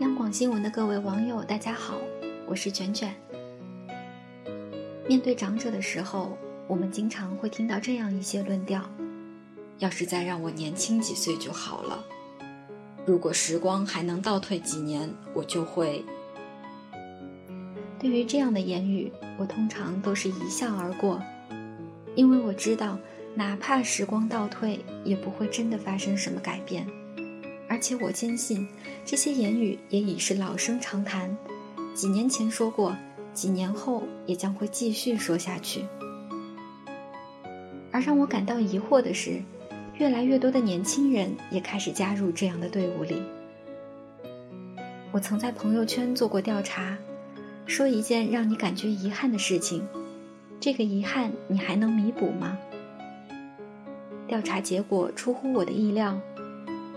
央广新闻的各位网友，大家好，我是卷卷。面对长者的时候，我们经常会听到这样一些论调：要是再让我年轻几岁就好了。如果时光还能倒退几年，我就会……对于这样的言语，我通常都是一笑而过，因为我知道，哪怕时光倒退，也不会真的发生什么改变。而且我坚信，这些言语也已是老生常谈。几年前说过，几年后也将会继续说下去。而让我感到疑惑的是，越来越多的年轻人也开始加入这样的队伍里。我曾在朋友圈做过调查，说一件让你感觉遗憾的事情，这个遗憾你还能弥补吗？调查结果出乎我的意料。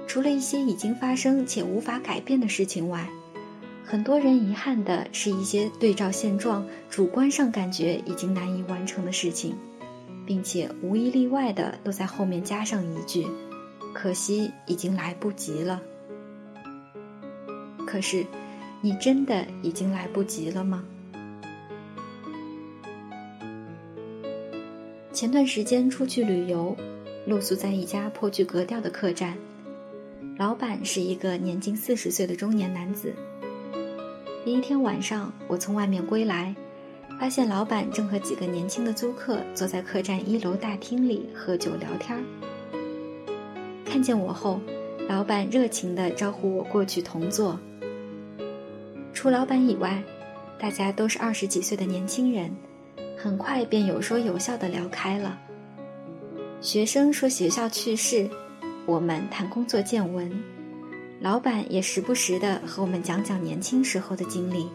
除了一些已经发生且无法改变的事情外，很多人遗憾的是一些对照现状、主观上感觉已经难以完成的事情，并且无一例外的都在后面加上一句：“可惜已经来不及了。”可是，你真的已经来不及了吗？前段时间出去旅游，露宿在一家颇具格调的客栈。老板是一个年近四十岁的中年男子。第一天晚上，我从外面归来，发现老板正和几个年轻的租客坐在客栈一楼大厅里喝酒聊天。看见我后，老板热情地招呼我过去同坐。除老板以外，大家都是二十几岁的年轻人，很快便有说有笑地聊开了。学生说学校趣事。我们谈工作见闻，老板也时不时的和我们讲讲年轻时候的经历。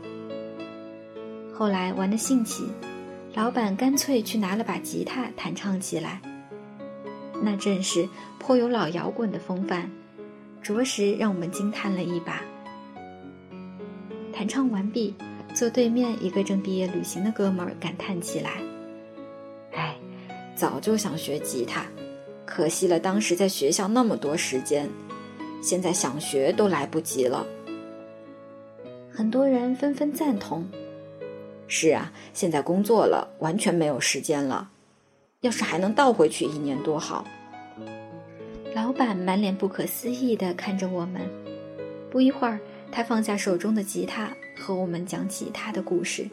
后来玩的兴起，老板干脆去拿了把吉他弹唱起来，那阵是颇有老摇滚的风范，着实让我们惊叹了一把。弹唱完毕，坐对面一个正毕业旅行的哥们儿感叹起来：“哎，早就想学吉他。”可惜了，当时在学校那么多时间，现在想学都来不及了。很多人纷纷赞同。是啊，现在工作了，完全没有时间了。要是还能倒回去一年多好。老板满脸不可思议地看着我们，不一会儿，他放下手中的吉他，和我们讲起他的故事。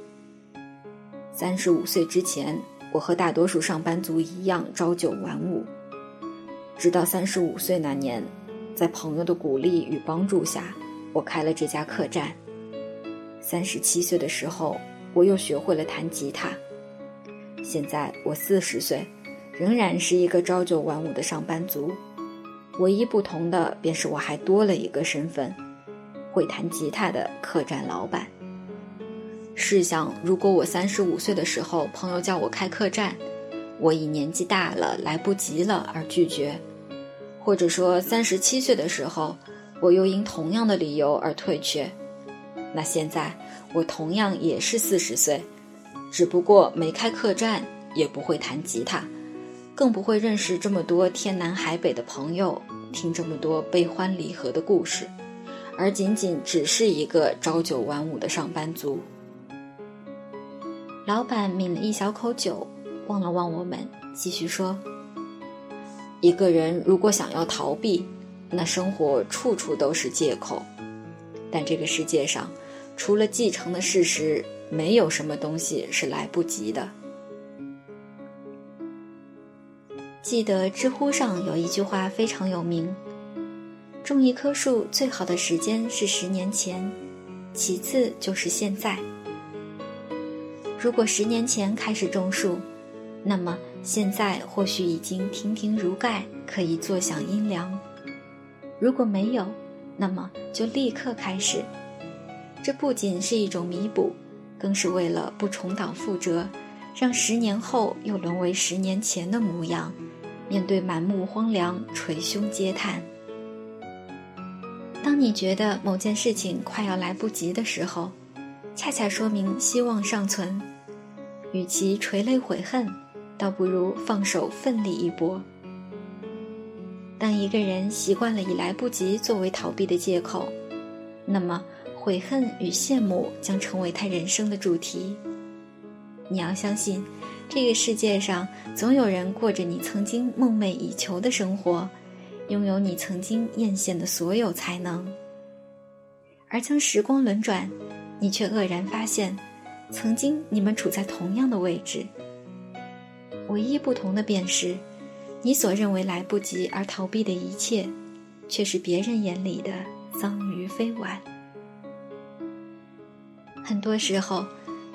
三十五岁之前，我和大多数上班族一样，朝九晚五。直到三十五岁那年，在朋友的鼓励与帮助下，我开了这家客栈。三十七岁的时候，我又学会了弹吉他。现在我四十岁，仍然是一个朝九晚五的上班族。唯一不同的便是我还多了一个身份——会弹吉他的客栈老板。试想，如果我三十五岁的时候，朋友叫我开客栈，我以年纪大了来不及了而拒绝。或者说，三十七岁的时候，我又因同样的理由而退却。那现在我同样也是四十岁，只不过没开客栈，也不会弹吉他，更不会认识这么多天南海北的朋友，听这么多悲欢离合的故事，而仅仅只是一个朝九晚五的上班族。老板抿了一小口酒，望了望我们，继续说。一个人如果想要逃避，那生活处处都是借口。但这个世界上，除了继承的事实，没有什么东西是来不及的。记得知乎上有一句话非常有名：种一棵树最好的时间是十年前，其次就是现在。如果十年前开始种树，那么。现在或许已经亭亭如盖，可以坐享阴凉。如果没有，那么就立刻开始。这不仅是一种弥补，更是为了不重蹈覆辙，让十年后又沦为十年前的模样，面对满目荒凉，捶胸嗟叹。当你觉得某件事情快要来不及的时候，恰恰说明希望尚存。与其垂泪悔恨。倒不如放手奋力一搏。当一个人习惯了以来不及作为逃避的借口，那么悔恨与羡慕将成为他人生的主题。你要相信，这个世界上总有人过着你曾经梦寐以求的生活，拥有你曾经艳羡的所有才能。而将时光轮转，你却愕然发现，曾经你们处在同样的位置。唯一不同的便是，你所认为来不及而逃避的一切，却是别人眼里的桑榆非晚。很多时候，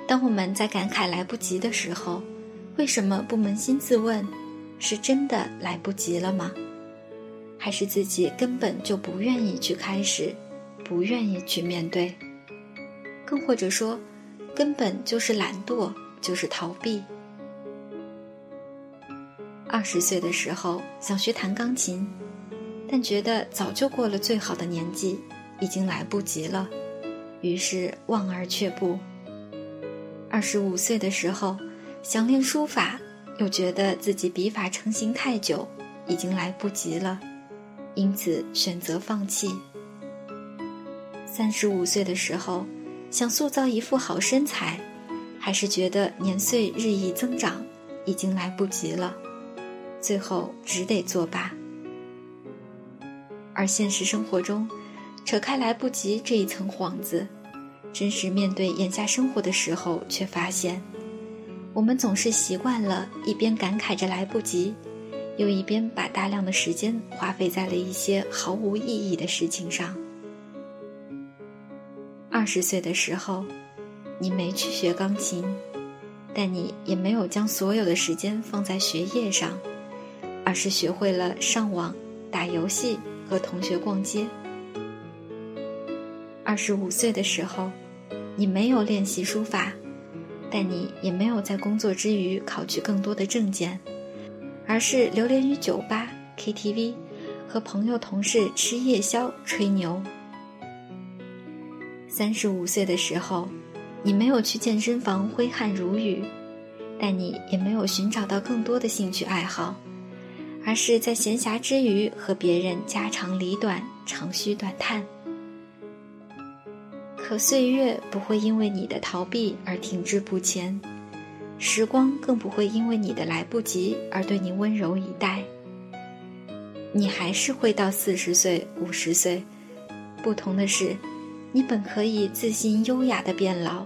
当我们在感慨来不及的时候，为什么不扪心自问：是真的来不及了吗？还是自己根本就不愿意去开始，不愿意去面对？更或者说，根本就是懒惰，就是逃避。二十岁的时候想学弹钢琴，但觉得早就过了最好的年纪，已经来不及了，于是望而却步。二十五岁的时候想练书法，又觉得自己笔法成型太久，已经来不及了，因此选择放弃。三十五岁的时候想塑造一副好身材，还是觉得年岁日益增长，已经来不及了。最后只得作罢。而现实生活中，扯开来不及这一层幌子，真实面对眼下生活的时候，却发现，我们总是习惯了一边感慨着来不及，又一边把大量的时间花费在了一些毫无意义的事情上。二十岁的时候，你没去学钢琴，但你也没有将所有的时间放在学业上。而是学会了上网、打游戏和同学逛街。二十五岁的时候，你没有练习书法，但你也没有在工作之余考取更多的证件，而是流连于酒吧、KTV，和朋友同事吃夜宵、吹牛。三十五岁的时候，你没有去健身房挥汗如雨，但你也没有寻找到更多的兴趣爱好。而是在闲暇之余和别人家长里短、长吁短叹。可岁月不会因为你的逃避而停滞不前，时光更不会因为你的来不及而对你温柔以待。你还是会到四十岁、五十岁，不同的是，你本可以自信优雅的变老，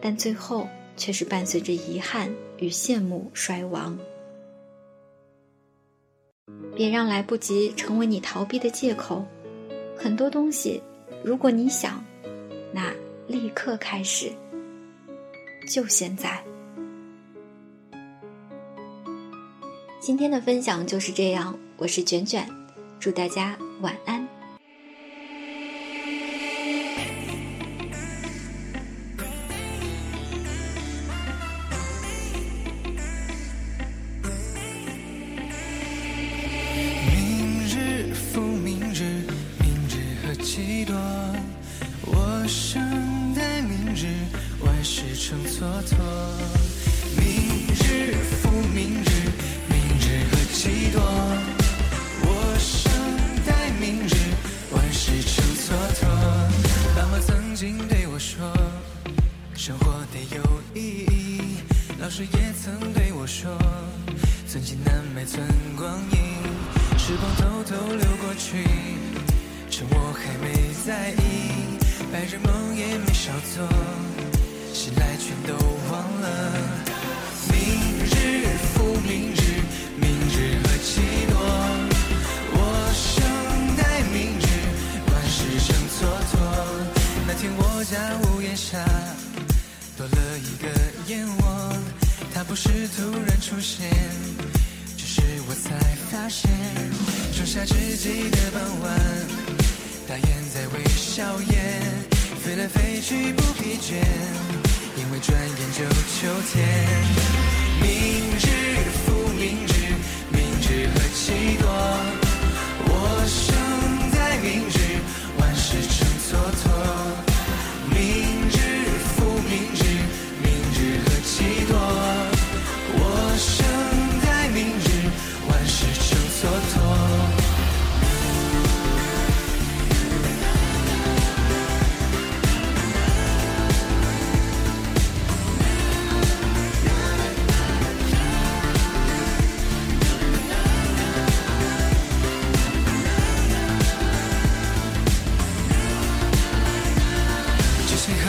但最后却是伴随着遗憾与羡慕衰亡。别让来不及成为你逃避的借口。很多东西，如果你想，那立刻开始，就现在。今天的分享就是这样，我是卷卷，祝大家晚安。对我说，寸金难买寸光阴。时光偷偷流过去，趁我还没在意，白日梦也没少做，醒来全都忘了。明日复明日，明日何其多，我生待明日，万事成蹉跎。那天我家屋檐下是突然出现，只是我才发现，仲夏之际的傍晚，大雁在微笑雁，飞来飞去不疲倦，因为转眼就秋天。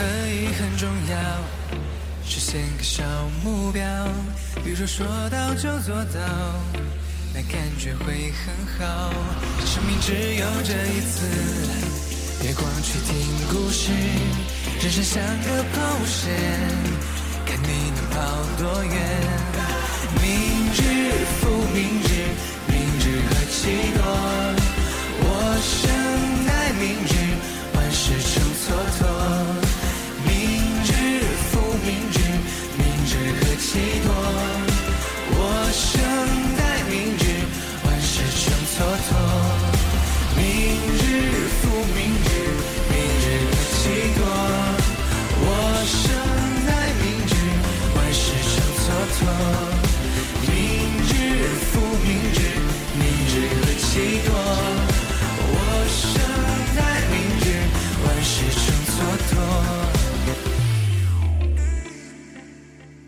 可以很重要，实现个小目标，比如说说到就做到，那感觉会很好。生命只有这一次，月光去听故事，人生像个抛物线，看你能跑多远。明日。